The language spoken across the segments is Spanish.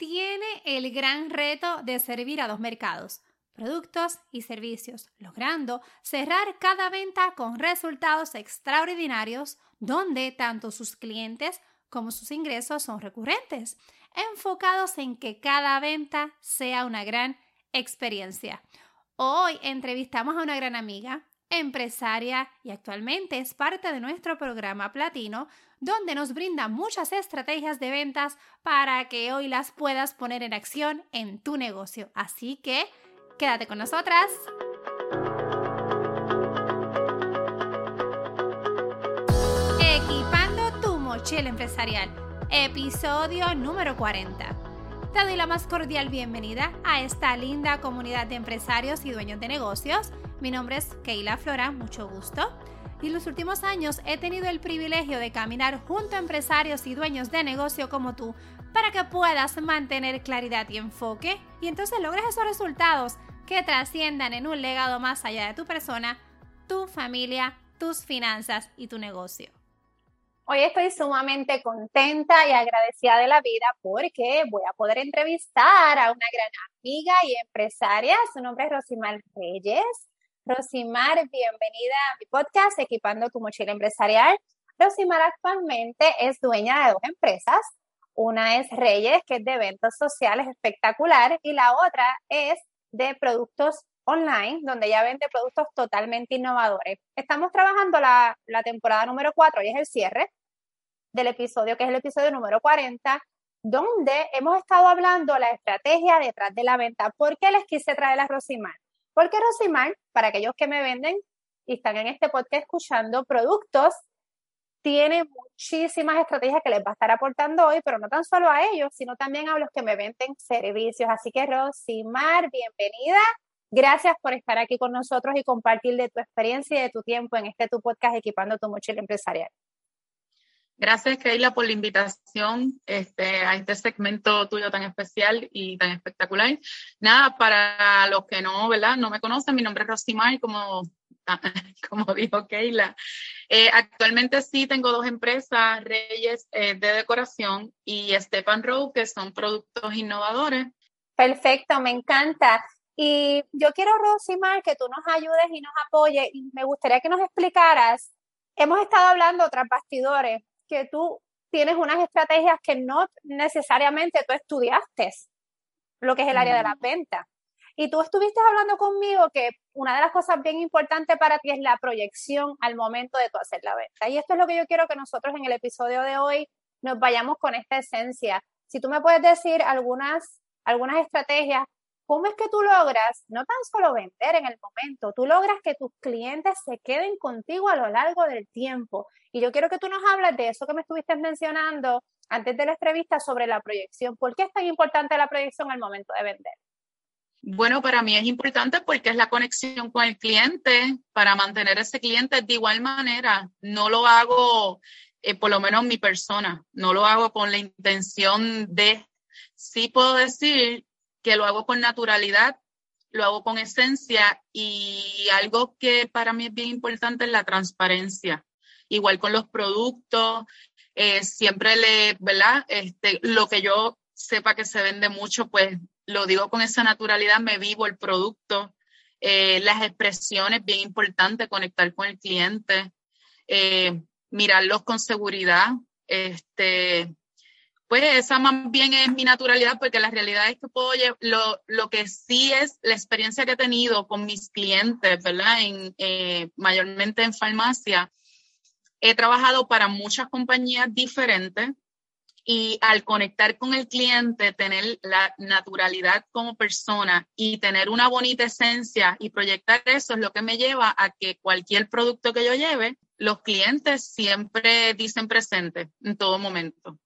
tiene el gran reto de servir a dos mercados, productos y servicios, logrando cerrar cada venta con resultados extraordinarios donde tanto sus clientes como sus ingresos son recurrentes, enfocados en que cada venta sea una gran experiencia. Hoy entrevistamos a una gran amiga, empresaria y actualmente es parte de nuestro programa Platino, donde nos brinda muchas estrategias de ventas para que hoy las puedas poner en acción en tu negocio. Así que quédate con nosotras. Equipando tu mochila empresarial, episodio número 40. Te doy la más cordial bienvenida a esta linda comunidad de empresarios y dueños de negocios. Mi nombre es Keila Flora, mucho gusto y en los últimos años he tenido el privilegio de caminar junto a empresarios y dueños de negocio como tú para que puedas mantener claridad y enfoque y entonces logres esos resultados que trasciendan en un legado más allá de tu persona, tu familia, tus finanzas y tu negocio. Hoy estoy sumamente contenta y agradecida de la vida porque voy a poder entrevistar a una gran amiga y empresaria. Su nombre es Rosimar Reyes. Rosimar, bienvenida a mi podcast Equipando tu mochila empresarial. Rosimar actualmente es dueña de dos empresas. Una es Reyes, que es de eventos sociales espectacular, y la otra es de productos online, donde ella vende productos totalmente innovadores. Estamos trabajando la, temporada número 4, y es el cierre del episodio, que es el episodio número 40, donde hemos estado hablando la estrategia detrás de la venta. ¿Por qué les quise traer a Rosimar? Porque Rosimar, para aquellos que me venden y están en este podcast escuchando productos, tiene muchísimas estrategias que les va a estar aportando hoy, pero no tan solo a ellos, sino también a los que me venden servicios. Así que Rosimar, bienvenida. Gracias por estar aquí con nosotros y compartir de tu experiencia y de tu tiempo en este tu podcast Equipando tu mochila empresarial. Gracias, Keila, por la invitación este, a este segmento tuyo tan especial y tan espectacular. Nada, para los que no, ¿verdad? No me conocen, mi nombre es Rosimar, como, como dijo Keila. Eh, actualmente sí tengo dos empresas, Reyes eh, de Decoración y Stefan Rowe, que son productos innovadores. Perfecto, me encanta. Y yo quiero, Rosimar, que tú nos ayudes y nos apoyes. Y me gustaría que nos explicaras. Hemos estado hablando tras bastidores que tú tienes unas estrategias que no necesariamente tú estudiaste, lo que es el área de la venta. Y tú estuviste hablando conmigo que una de las cosas bien importantes para ti es la proyección al momento de tú hacer la venta. Y esto es lo que yo quiero que nosotros en el episodio de hoy nos vayamos con esta esencia. Si tú me puedes decir algunas, algunas estrategias ¿Cómo es que tú logras no tan solo vender en el momento, tú logras que tus clientes se queden contigo a lo largo del tiempo? Y yo quiero que tú nos hables de eso que me estuviste mencionando antes de la entrevista sobre la proyección. ¿Por qué es tan importante la proyección al momento de vender? Bueno, para mí es importante porque es la conexión con el cliente, para mantener ese cliente de igual manera. No lo hago, eh, por lo menos mi persona, no lo hago con la intención de, sí puedo decir que lo hago con naturalidad, lo hago con esencia y algo que para mí es bien importante es la transparencia. Igual con los productos, eh, siempre le, ¿verdad? Este, lo que yo sepa que se vende mucho, pues lo digo con esa naturalidad, me vivo el producto, eh, las expresiones, bien importante, conectar con el cliente, eh, mirarlos con seguridad, este, pues esa más bien es mi naturalidad, porque la realidad es que puedo lo, lo que sí es la experiencia que he tenido con mis clientes, ¿verdad? En, eh, mayormente en farmacia. He trabajado para muchas compañías diferentes y al conectar con el cliente, tener la naturalidad como persona y tener una bonita esencia y proyectar eso es lo que me lleva a que cualquier producto que yo lleve, los clientes siempre dicen presente en todo momento.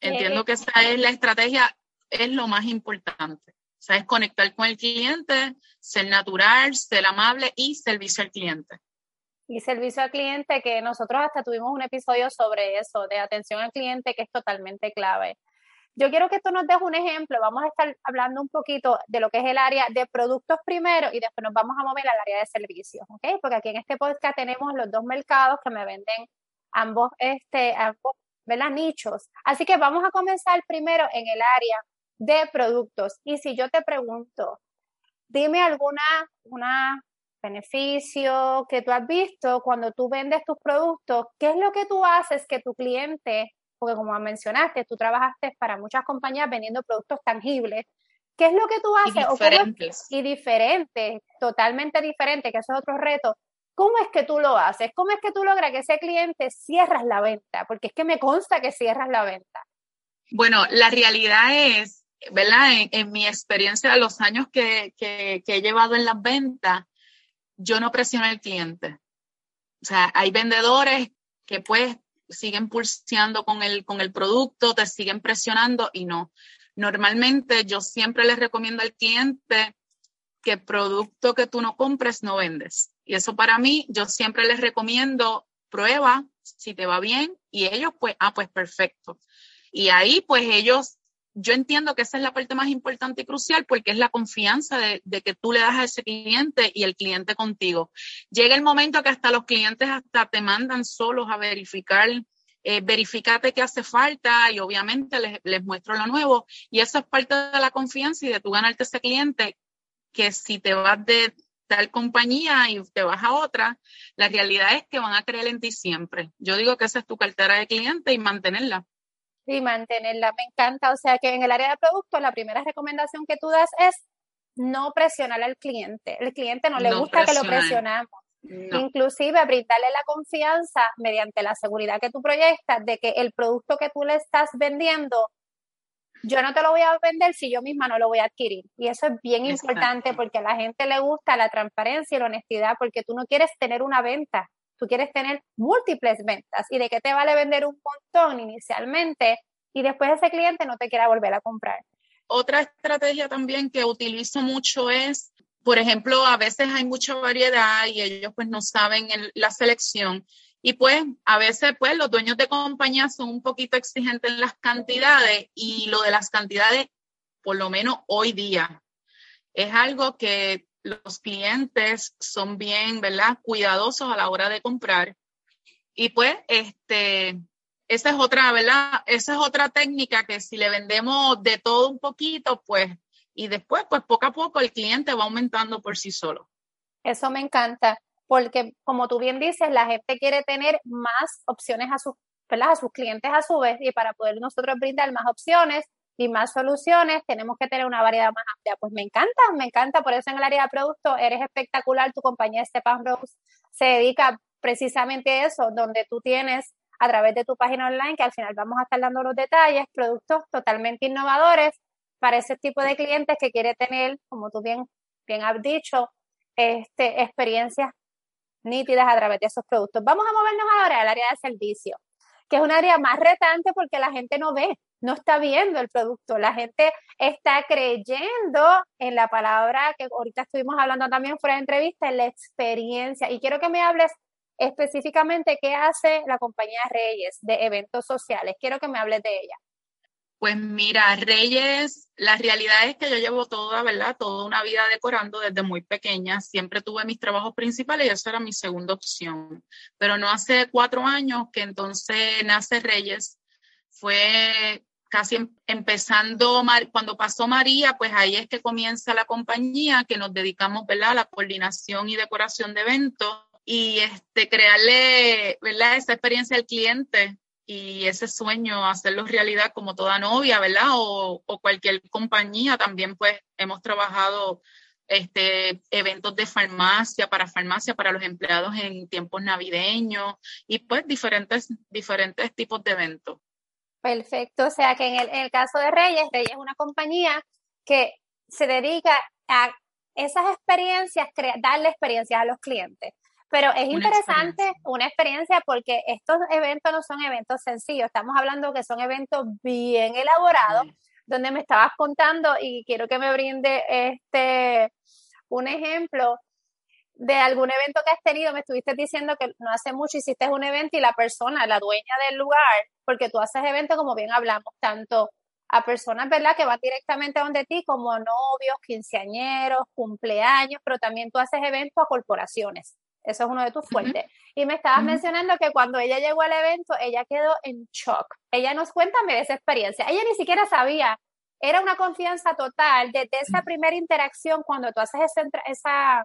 Entiendo que esa es la estrategia, es lo más importante. O sea, es conectar con el cliente, ser natural, ser amable y servicio al cliente. Y servicio al cliente, que nosotros hasta tuvimos un episodio sobre eso, de atención al cliente, que es totalmente clave. Yo quiero que tú nos des un ejemplo. Vamos a estar hablando un poquito de lo que es el área de productos primero y después nos vamos a mover al área de servicios, ¿ok? Porque aquí en este podcast tenemos los dos mercados que me venden ambos, este, ambos ¿verdad? Nichos. Así que vamos a comenzar primero en el área de productos. Y si yo te pregunto, dime alguna una beneficio que tú has visto cuando tú vendes tus productos, ¿qué es lo que tú haces que tu cliente, porque como mencionaste, tú trabajaste para muchas compañías vendiendo productos tangibles, ¿qué es lo que tú haces? Y diferentes. y diferentes, totalmente diferentes, que eso es otro reto. ¿Cómo es que tú lo haces? ¿Cómo es que tú logras que ese cliente cierras la venta? Porque es que me consta que cierras la venta. Bueno, la realidad es, ¿verdad? En, mi experiencia de los años que, que, he llevado en las ventas, yo no presiono al cliente. O sea, hay vendedores que pues siguen pulseando con el, con el producto, te siguen presionando y no. Normalmente yo siempre les recomiendo al cliente que producto que tú no compres no vendes. Y eso para mí, yo siempre les recomiendo prueba si te va bien y ellos pues, ah, pues perfecto. Y ahí pues ellos, yo entiendo que esa es la parte más importante y crucial porque es la confianza de, que tú le das a ese cliente y el cliente contigo. Llega el momento que hasta los clientes hasta te mandan solos a verificar eh, verificate qué hace falta y obviamente les, les, muestro lo nuevo. Y eso es parte de la confianza y de tú ganarte ese cliente que si te vas de tal compañía y te vas a otra, la realidad es que van a creer en ti siempre. Yo digo que esa es tu cartera de cliente y mantenerla. Sí, mantenerla, me encanta. O sea que en el área de productos, la primera recomendación que tú das es no presionar al cliente. El cliente no le gusta que lo presionamos. Inclusive brindarle la confianza mediante la seguridad que tú proyectas de que el producto que tú le estás vendiendo yo no te lo voy a vender si yo misma no lo voy a adquirir. Y eso es bien importante porque a la gente le gusta la transparencia y la honestidad porque tú no quieres tener una venta, tú quieres tener múltiples ventas. ¿Y de qué te vale vender un montón inicialmente y después ese cliente no te quiera volver a comprar? Otra estrategia también que utilizo mucho es, por ejemplo, a veces hay mucha variedad y ellos pues no saben la selección y pues a veces pues los dueños de compañía son un poquito exigentes en las cantidades y lo de las cantidades, por lo menos hoy día, es algo que los clientes son bien, ¿verdad? Cuidadosos a la hora de comprar. Y pues, este, esa es otra, ¿verdad? Esa es otra técnica que si le vendemos de todo un poquito, pues, y después, pues poco a poco el cliente va aumentando por sí solo. Eso me encanta porque como tú bien dices, la gente quiere tener más opciones a sus, a sus clientes a su vez y para poder nosotros brindar más opciones y más soluciones, tenemos que tener una variedad más amplia. Pues me encanta, me encanta, por eso en el área de producto eres espectacular, tu compañía Stepan Rose se dedica precisamente a eso, donde tú tienes a través de tu página online, que al final vamos a estar dando los detalles, productos totalmente innovadores para ese tipo de clientes que quiere tener, como tú bien, bien has dicho, este, experiencias nítidas a través de esos productos. Vamos a movernos ahora al área de servicio, que es un área más retante porque la gente no ve, no está viendo el producto. La gente está creyendo en la palabra que ahorita estuvimos hablando también fuera de entrevista, en la experiencia. Y quiero que me hables específicamente qué hace la compañía Reyes de eventos sociales. Quiero que me hables de ella. Pues mira, Reyes, la realidad es que yo llevo toda, ¿verdad? Toda una vida decorando desde muy pequeña. Siempre tuve mis trabajos principales y eso era mi segunda opción. Pero no hace cuatro años que entonces nace Reyes. Fue casi em, empezando, cuando pasó María, pues ahí es que comienza la compañía, que nos dedicamos, ¿verdad? A la coordinación y decoración de eventos y este, crearle, ¿verdad? Esa experiencia al cliente y ese sueño, hacerlo realidad como toda novia, ¿verdad? O, cualquier compañía, también pues hemos trabajado este, eventos de farmacia, para farmacia, para los empleados en tiempos navideños y pues diferentes, diferentes tipos de eventos. Perfecto, o sea que en el, en el caso de Reyes, Reyes es una compañía que se dedica a esas experiencias, darle experiencias a los clientes. Pero es interesante una experiencia porque estos eventos no son eventos sencillos, estamos hablando que son eventos bien elaborados, donde me estabas contando y quiero que me brinde este un ejemplo de algún evento que has tenido, me estuviste diciendo que no hace mucho hiciste un evento y la persona, la dueña del lugar, porque tú haces eventos como bien hablamos, tanto a personas, ¿verdad?, que van directamente a donde ti, como novios, quinceañeros, cumpleaños, pero también tú haces eventos a corporaciones. Eso es uno de tus fuertes. Y me estabas mencionando que cuando ella llegó al evento, ella quedó en shock. Ella nos cuenta de esa experiencia. Ella ni siquiera sabía era una confianza total desde esa primera interacción cuando tú haces esa, esa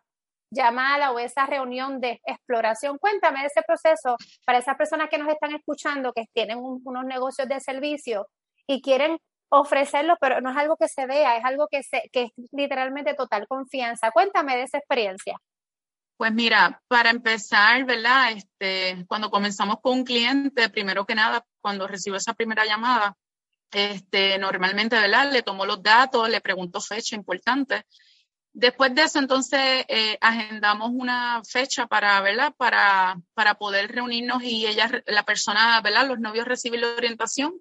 llamada o esa reunión de exploración. Cuéntame de ese proceso para esas personas que nos están escuchando, que tienen unos negocios de servicio y quieren ofrecerlo, pero no es algo que se vea, es algo que, se, que es literalmente total confianza. Cuéntame de esa experiencia. Pues mira, para empezar, ¿verdad? Este, cuando comenzamos con un cliente, primero que nada, cuando recibo esa primera llamada, este, normalmente, ¿verdad? Le tomo los datos, le pregunto fecha importante. Después de eso, entonces, eh, agendamos una fecha para, ¿verdad? Para, para poder reunirnos y ella, la persona, ¿verdad? Los novios reciben la orientación.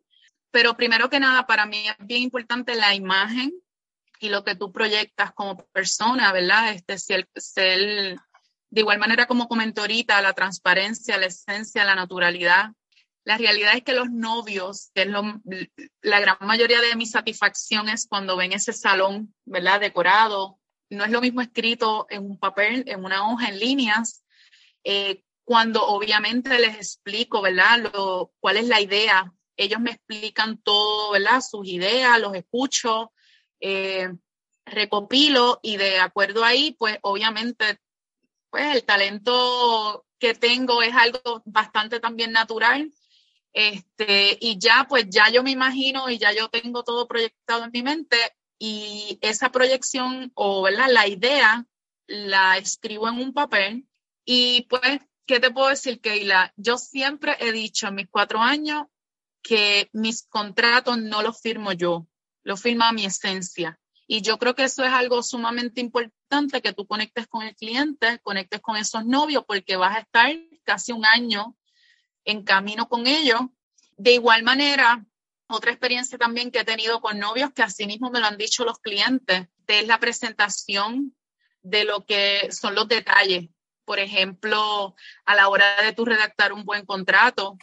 Pero primero que nada, para mí es bien importante la imagen y lo que tú proyectas como persona, ¿verdad? Este, si el, de igual manera como comentó ahorita, la transparencia, la esencia, la naturalidad, la realidad es que los novios, que es la gran mayoría de mi satisfacción es cuando ven ese salón, ¿verdad? Decorado. No es lo mismo escrito en un papel, en una hoja, en líneas, eh, cuando obviamente les explico, ¿verdad? Lo, cuál es la idea. Ellos me explican todo, ¿verdad? Sus ideas, los escucho, eh, recopilo y de acuerdo ahí, pues obviamente, pues el talento que tengo es algo bastante también natural este, y ya, pues ya yo me imagino y ya yo tengo todo proyectado en mi mente y esa proyección o ¿verdad? la idea la escribo en un papel y pues, ¿qué te puedo decir, Keila? Yo siempre he dicho en mis cuatro años que mis contratos no los firmo yo, los firma mi esencia. Y yo creo que eso es algo sumamente importante, que tú conectes con el cliente, conectes con esos novios, porque vas a estar casi un año en camino con ellos. De igual manera, otra experiencia también que he tenido con novios, que así mismo me lo han dicho los clientes, es la presentación de lo que son los detalles. Por ejemplo, a la hora de tú redactar un buen contrato,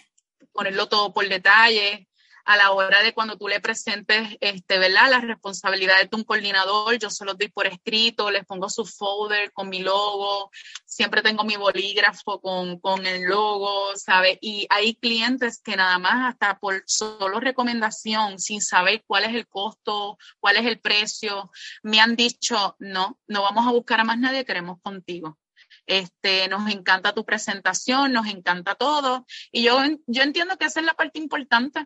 ponerlo todo por detalle, a la hora de cuando tú le presentes, este, ¿verdad? Las responsabilidades de un coordinador, yo se los doy por escrito, les pongo su folder con mi logo, siempre tengo mi bolígrafo con, con el logo, ¿sabes? Y hay clientes que nada más hasta por solo recomendación, sin saber cuál es el costo, cuál es el precio, me han dicho, no, no vamos a buscar a más nadie, queremos contigo. Este, nos encanta tu presentación, nos encanta todo. Y yo, yo entiendo que esa es la parte importante.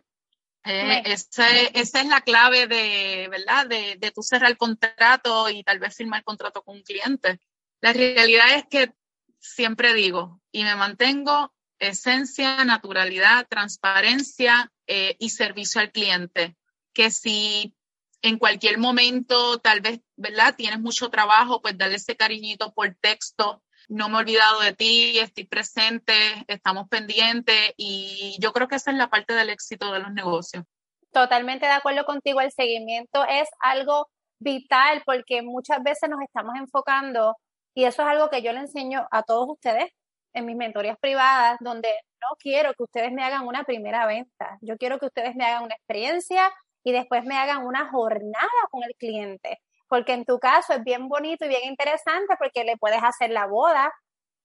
Eh, esa es la clave de, ¿verdad? De, de tu cerrar el contrato y tal vez firmar el contrato con un cliente. La realidad es que siempre digo y me mantengo esencia, naturalidad, transparencia eh, y servicio al cliente. Que si en cualquier momento tal vez, ¿verdad? Tienes mucho trabajo, pues darle ese cariñito por texto no me he olvidado de ti, estoy presente, estamos pendientes y yo creo que esa es la parte del éxito de los negocios. Totalmente de acuerdo contigo, el seguimiento es algo vital porque muchas veces nos estamos enfocando y eso es algo que yo le enseño a todos ustedes en mis mentorías privadas, donde no quiero que ustedes me hagan una primera venta, yo quiero que ustedes me hagan una experiencia y después me hagan una jornada con el cliente porque en tu caso es bien bonito y bien interesante porque le puedes hacer la boda,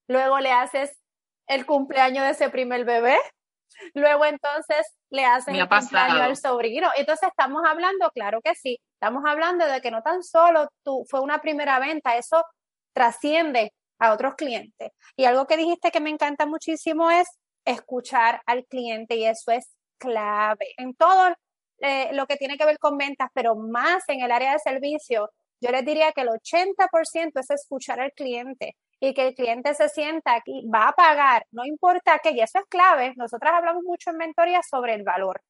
luego le haces el cumpleaños de ese primer bebé, luego entonces le haces el cumpleaños al sobrino. Entonces estamos hablando, claro que sí, estamos hablando de que no tan solo tú fue una primera venta, eso trasciende a otros clientes. Y algo que dijiste que me encanta muchísimo es escuchar al cliente y eso es clave en todo eh, lo que tiene que ver con ventas, pero más en el área de servicio, yo les diría que el 80% es escuchar al cliente y que el cliente se sienta aquí, va a pagar, no importa qué, y eso es clave. Nosotras hablamos mucho en mentoría sobre el valor,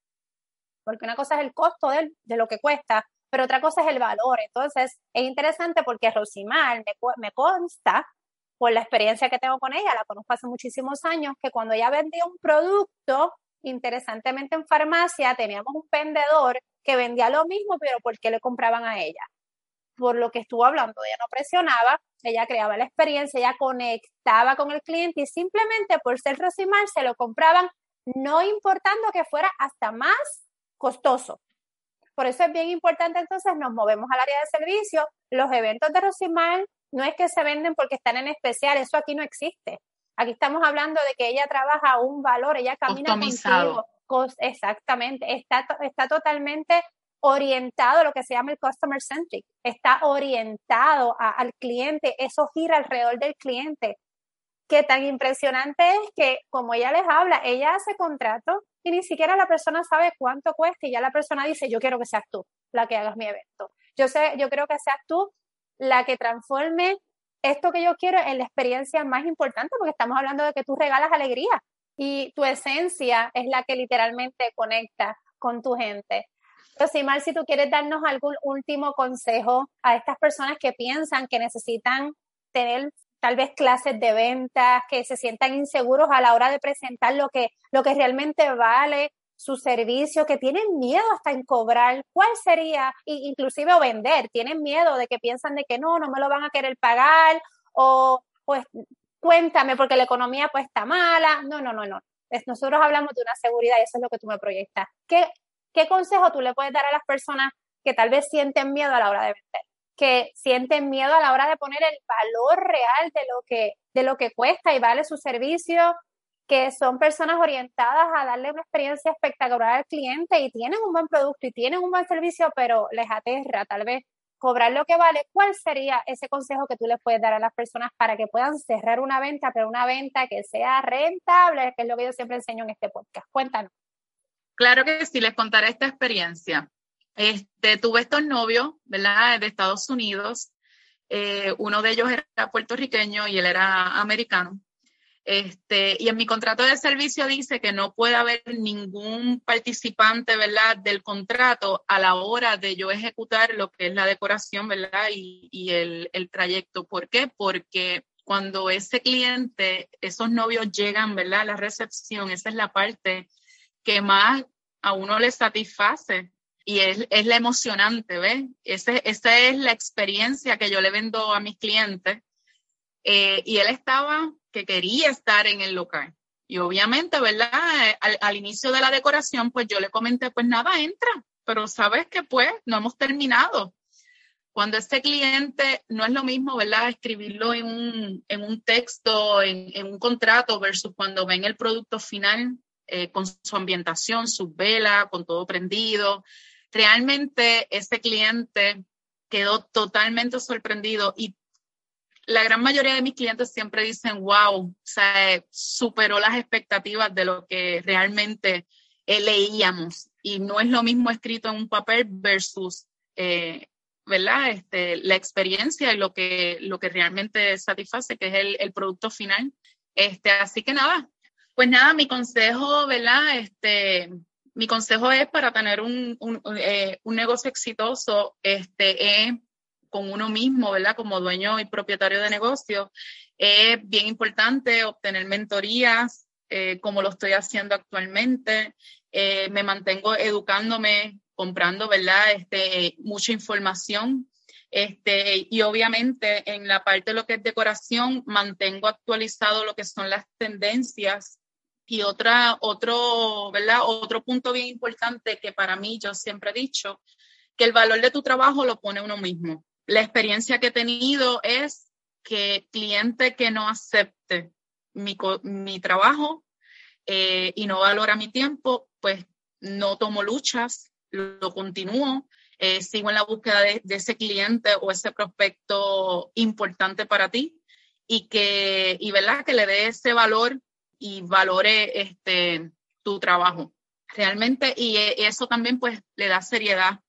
porque una cosa es el costo de, lo que cuesta, pero otra cosa es el valor. Entonces, es interesante porque Rosimar me, me consta, por la experiencia que tengo con ella, la conozco hace muchísimos años, que cuando ella vendía un producto, interesantemente en farmacia teníamos un vendedor que vendía lo mismo, pero ¿por qué le compraban a ella? Por lo que estuvo hablando, ella no presionaba, ella creaba la experiencia, ella conectaba con el cliente y simplemente por ser Rosimar se lo compraban, no importando que fuera hasta más costoso. Por eso es bien importante entonces nos movemos al área de servicio. Los eventos de Rosimar no es que se venden porque están en especial, eso aquí no existe. Aquí estamos hablando de que ella trabaja un valor, ella camina contigo. Exactamente, está, está totalmente orientado a lo que se llama el customer centric, está orientado al cliente, eso gira alrededor del cliente. Qué tan impresionante es que, como ella les habla, ella hace contrato y ni siquiera la persona sabe cuánto cuesta y ya la persona dice, yo quiero que seas tú la que hagas mi evento. Yo sé, yo creo que seas tú la que transforme esto que yo quiero en la experiencia más importante, porque estamos hablando de que tú regalas alegría y tu esencia es la que literalmente conecta con tu gente. Rosimar, si tú quieres darnos algún último consejo a estas personas que piensan que necesitan tener tal vez clases de ventas, que se sientan inseguros a la hora de presentar lo que, lo que realmente vale su servicio, que tienen miedo hasta en cobrar, ¿cuál sería? inclusive o vender, tienen miedo de que piensan de que no, no me lo van a querer pagar o pues cuéntame porque la economía pues está mala. No, no, no, no. Nosotros hablamos de una seguridad y eso es lo que tú me proyectas. ¿Qué, ¿Qué consejo tú le puedes dar a las personas que tal vez sienten miedo a la hora de vender? Que sienten miedo a la hora de poner el valor real de lo que, de lo que cuesta y vale su servicio, que son personas orientadas a darle una experiencia espectacular al cliente y tienen un buen producto y tienen un buen servicio, pero les aterra tal vez cobrar lo que vale. ¿Cuál sería ese consejo que tú les puedes dar a las personas para que puedan cerrar una venta, pero una venta que sea rentable, que es lo que yo siempre enseño en este podcast? Cuéntanos. Claro que sí, les contaré esta experiencia. Este, tuve estos novios, ¿verdad? De Estados Unidos. Eh, uno de ellos era puertorriqueño y él era americano. Este, y en mi contrato de servicio dice que no puede haber ningún participante, ¿verdad?, del contrato a la hora de yo ejecutar lo que es la decoración, ¿verdad?, y, y el, el trayecto. ¿Por qué? Porque cuando ese cliente, esos novios llegan, ¿verdad?, a la recepción, esa es la parte que más a uno le satisface y es, es la emocionante, ¿ves? Ese, esa es la experiencia que yo le vendo a mis clientes. Eh, y él estaba que quería estar en el local. Y obviamente, ¿verdad? Al, al, inicio de la decoración, pues yo le comenté, pues nada, entra, pero sabes que pues no hemos terminado. Cuando este cliente no es lo mismo, ¿verdad? Escribirlo en un, en un texto, en, en, un contrato, versus cuando ven el producto final, eh, con su ambientación, su vela, con todo prendido. Realmente ese cliente quedó totalmente sorprendido y la gran mayoría de mis clientes siempre dicen, wow, o sea, superó las expectativas de lo que realmente eh, leíamos. Y no es lo mismo escrito en un papel versus, eh, ¿verdad? Este, la experiencia y lo que, lo que realmente satisface, que es el, producto final. Este, así que nada, pues nada, mi consejo, ¿verdad? Este, mi consejo es para tener un, un, eh, negocio exitoso, este, es con uno mismo, ¿verdad? Como dueño y propietario de negocio, es bien importante obtener mentorías, eh, como lo estoy haciendo actualmente. Eh, me mantengo educándome, comprando, ¿verdad? Este, mucha información. Este, y obviamente en la parte de lo que es decoración, mantengo actualizado lo que son las tendencias y otra, otro, ¿verdad? Otro punto bien importante que para mí yo siempre he dicho, que el valor de tu trabajo lo pone uno mismo. La experiencia que he tenido es que cliente que no acepte mi, mi trabajo eh, y no valora mi tiempo, pues no tomo luchas, lo, continúo, eh, sigo en la búsqueda de, de, ese cliente o ese prospecto importante para ti y que, y verdad, que le dé ese valor y valore este, tu trabajo. Realmente y e, eso también pues le da seriedad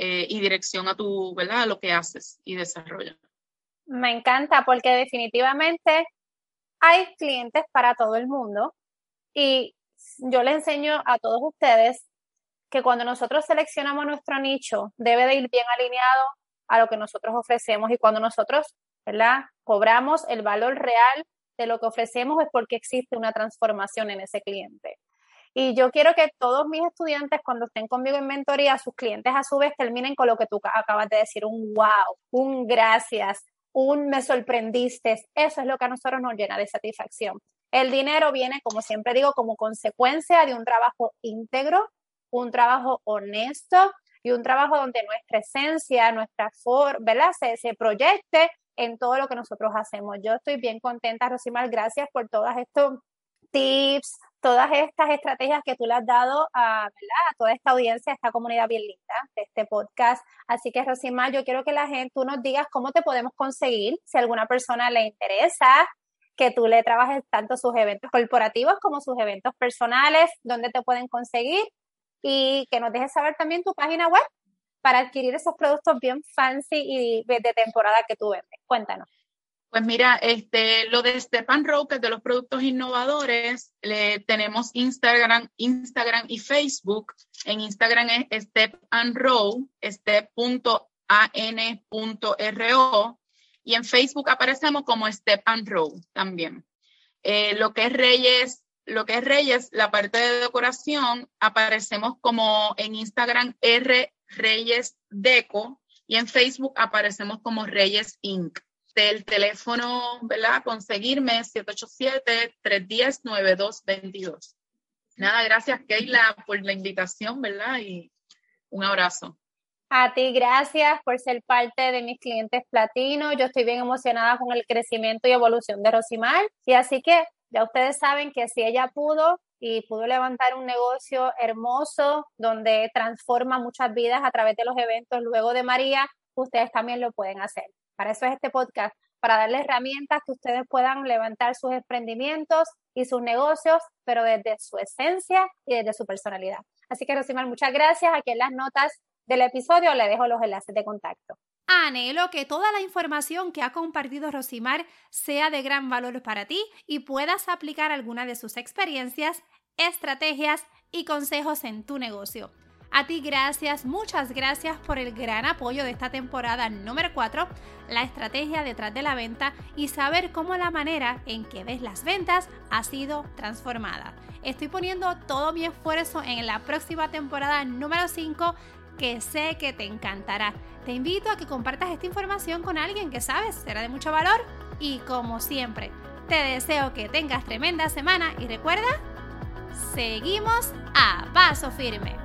eh, y dirección a tu, ¿verdad? A lo que haces y desarrollas. Me encanta porque definitivamente hay clientes para todo el mundo y yo le enseño a todos ustedes que cuando nosotros seleccionamos nuestro nicho debe de ir bien alineado a lo que nosotros ofrecemos y cuando nosotros, ¿verdad? Cobramos el valor real de lo que ofrecemos es porque existe una transformación en ese cliente. Y yo quiero que todos mis estudiantes, cuando estén conmigo en mentoría, sus clientes a su vez terminen con lo que tú acabas de decir, un wow, un gracias, un me sorprendiste. Eso es lo que a nosotros nos llena de satisfacción. El dinero viene, como siempre digo, como consecuencia de un trabajo íntegro, un trabajo honesto y un trabajo donde nuestra esencia, nuestra forma, ¿verdad? Se, se proyecte en todo lo que nosotros hacemos. Yo estoy bien contenta, Rosimar, gracias por todos estos tips, todas estas estrategias que tú le has dado a, a toda esta audiencia, a esta comunidad bien linda de este podcast. Así que, Rosimar, yo quiero que la gente, tú nos digas cómo te podemos conseguir, si a alguna persona le interesa que tú le trabajes tanto sus eventos corporativos como sus eventos personales, dónde te pueden conseguir y que nos dejes saber también tu página web para adquirir esos productos bien fancy y de temporada que tú vendes. Cuéntanos. Pues mira, este, lo de Step and Row, que es de los productos innovadores, le tenemos Instagram, Instagram y Facebook. En Instagram es Step and Row, step.an.ro. Y en Facebook aparecemos como Step and Row también. Eh, lo que es Reyes, lo que es Reyes, la parte de decoración, aparecemos como en Instagram R Reyes Deco y en Facebook aparecemos como Reyes Inc el teléfono, ¿verdad? Conseguirme 787-310-9222. Nada, gracias Keila por la invitación, ¿verdad? Y un abrazo. A ti, gracias por ser parte de mis clientes platinos. Yo estoy bien emocionada con el crecimiento y evolución de Rosimar. Y así que ya ustedes saben que si ella pudo y pudo levantar un negocio hermoso donde transforma muchas vidas a través de los eventos luego de María, ustedes también lo pueden hacer. Para eso es este podcast, para darles herramientas que ustedes puedan levantar sus emprendimientos y sus negocios, pero desde su esencia y desde su personalidad. Así que, Rosimar, muchas gracias. Aquí en las notas del episodio le dejo los enlaces de contacto. Anhelo que toda la información que ha compartido Rosimar sea de gran valor para ti y puedas aplicar alguna de sus experiencias, estrategias y consejos en tu negocio. A ti gracias, muchas gracias por el gran apoyo de esta temporada número 4, la estrategia detrás de la venta y saber cómo la manera en que ves las ventas ha sido transformada. Estoy poniendo todo mi esfuerzo en la próxima temporada número 5 que sé que te encantará. Te invito a que compartas esta información con alguien que sabes será de mucho valor y como siempre, te deseo que tengas tremenda semana y recuerda, seguimos a paso firme.